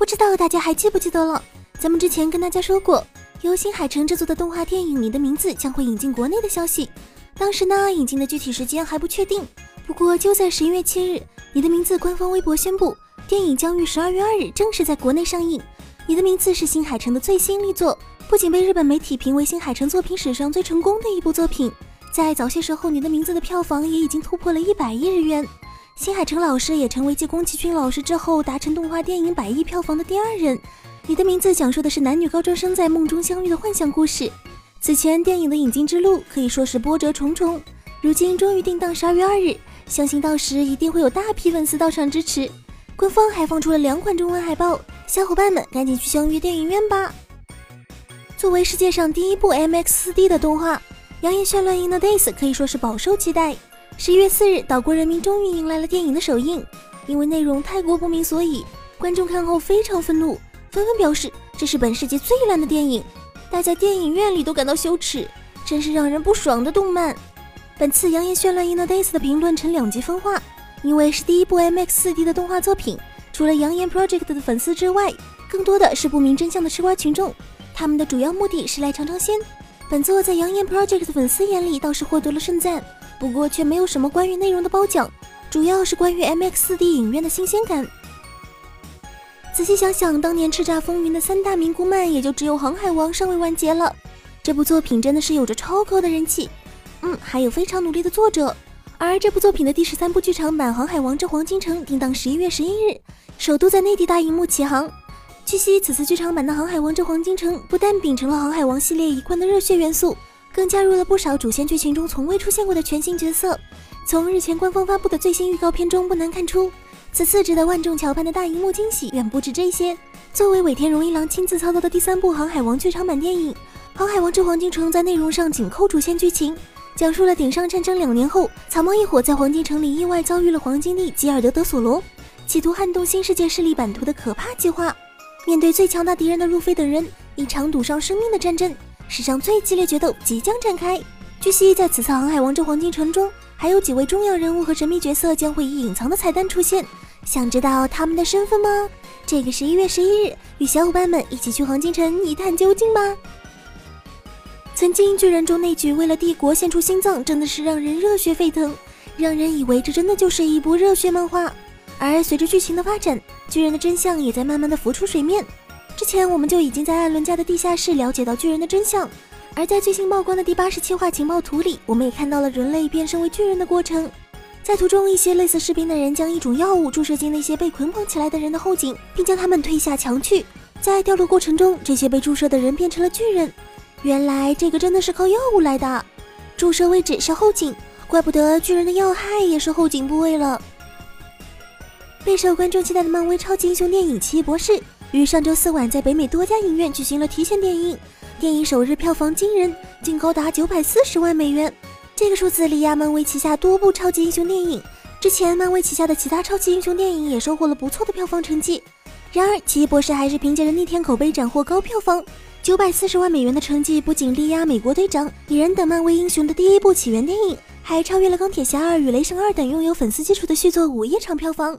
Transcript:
不知道大家还记不记得了？咱们之前跟大家说过，由新海诚制作的动画电影《你的名字》将会引进国内的消息。当时呢，引进的具体时间还不确定。不过就在十一月七日，《你的名字》官方微博宣布，电影将于十二月二日正式在国内上映。《你的名字》是新海诚的最新力作，不仅被日本媒体评为新海诚作品史上最成功的一部作品，在早些时候，《你的名字》的票房也已经突破了一百亿日元。新海诚老师也成为继宫崎骏老师之后达成动画电影百亿票房的第二人。你的名字讲述的是男女高中生在梦中相遇的幻想故事。此前电影的引进之路可以说是波折重重，如今终于定档十二月二日，相信到时一定会有大批粉丝到场支持。官方还放出了两款中文海报，小伙伴们赶紧去相约电影院吧！作为世界上第一部 MX4D 的动画，《扬言绚烂 In the Days》可以说是饱受期待。十一月四日，岛国人民终于迎来了电影的首映。因为内容太过不明所以，观众看后非常愤怒，纷纷表示这是本世纪最烂的电影，待在电影院里都感到羞耻，真是让人不爽的动漫。本次《扬言绚烂 In the Days》的评论呈两极分化，因为是第一部 MX4D 的动画作品，除了扬言 Project 的粉丝之外，更多的是不明真相的吃瓜群众，他们的主要目的是来尝尝鲜。本作在扬言 Project 的粉丝眼里倒是获得了盛赞。不过却没有什么关于内容的褒奖，主要是关于 MX4D 影院的新鲜感。仔细想想，当年叱咤风云的三大名古漫，也就只有《航海王》尚未完结了。这部作品真的是有着超高的人气，嗯，还有非常努力的作者。而这部作品的第十三部剧场版《航海王之黄金城》定档十一月十一日，首度在内地大荧幕启航。据悉，此次剧场版的《航海王之黄金城》不但秉承了《航海王》系列一贯的热血元素。更加入了不少主线剧情中从未出现过的全新角色。从日前官方发布的最新预告片中不难看出，此次值得万众瞧盼的大荧幕惊喜远不止这些。作为尾田荣一郎亲自操刀的第三部《航海王》剧场版电影，《航海王之黄金城》在内容上紧扣主线剧情，讲述了顶上战争两年后，草帽一伙在黄金城里意外遭遇了黄金帝吉尔德·德索罗，企图撼动新世界势力版图的可怕计划。面对最强大敌人的路飞等人，一场赌上生命的战争。史上最激烈决斗即将展开。据悉，在此次《航海王之黄金城》中，还有几位重要人物和神秘角色将会以隐藏的彩蛋出现。想知道他们的身份吗？这个十一月十一日，与小伙伴们一起去黄金城一探究竟吧。曾经巨人中那句“为了帝国献出心脏”，真的是让人热血沸腾，让人以为这真的就是一部热血漫画。而随着剧情的发展，巨人的真相也在慢慢的浮出水面。之前我们就已经在艾伦家的地下室了解到巨人的真相，而在最新曝光的第八十七话情报图里，我们也看到了人类变身为巨人的过程。在图中，一些类似士兵的人将一种药物注射进那些被捆绑起来的人的后颈，并将他们推下墙去。在掉落过程中，这些被注射的人变成了巨人。原来这个真的是靠药物来的，注射位置是后颈，怪不得巨人的要害也是后颈部位了。备受观众期待的漫威超级英雄电影《奇异博士》。于上周四晚在北美多家影院举行了提前电影，电影首日票房惊人，竟高达九百四十万美元。这个数字力压漫威旗下多部超级英雄电影。之前漫威旗下的其他超级英雄电影也收获了不错的票房成绩，然而奇异博士还是凭借着逆天口碑斩获高票房，九百四十万美元的成绩不仅力压美国队长、蚁人等漫威英雄的第一部起源电影，还超越了钢铁侠二与雷神二等拥有粉丝基础的续作《午夜场》票房。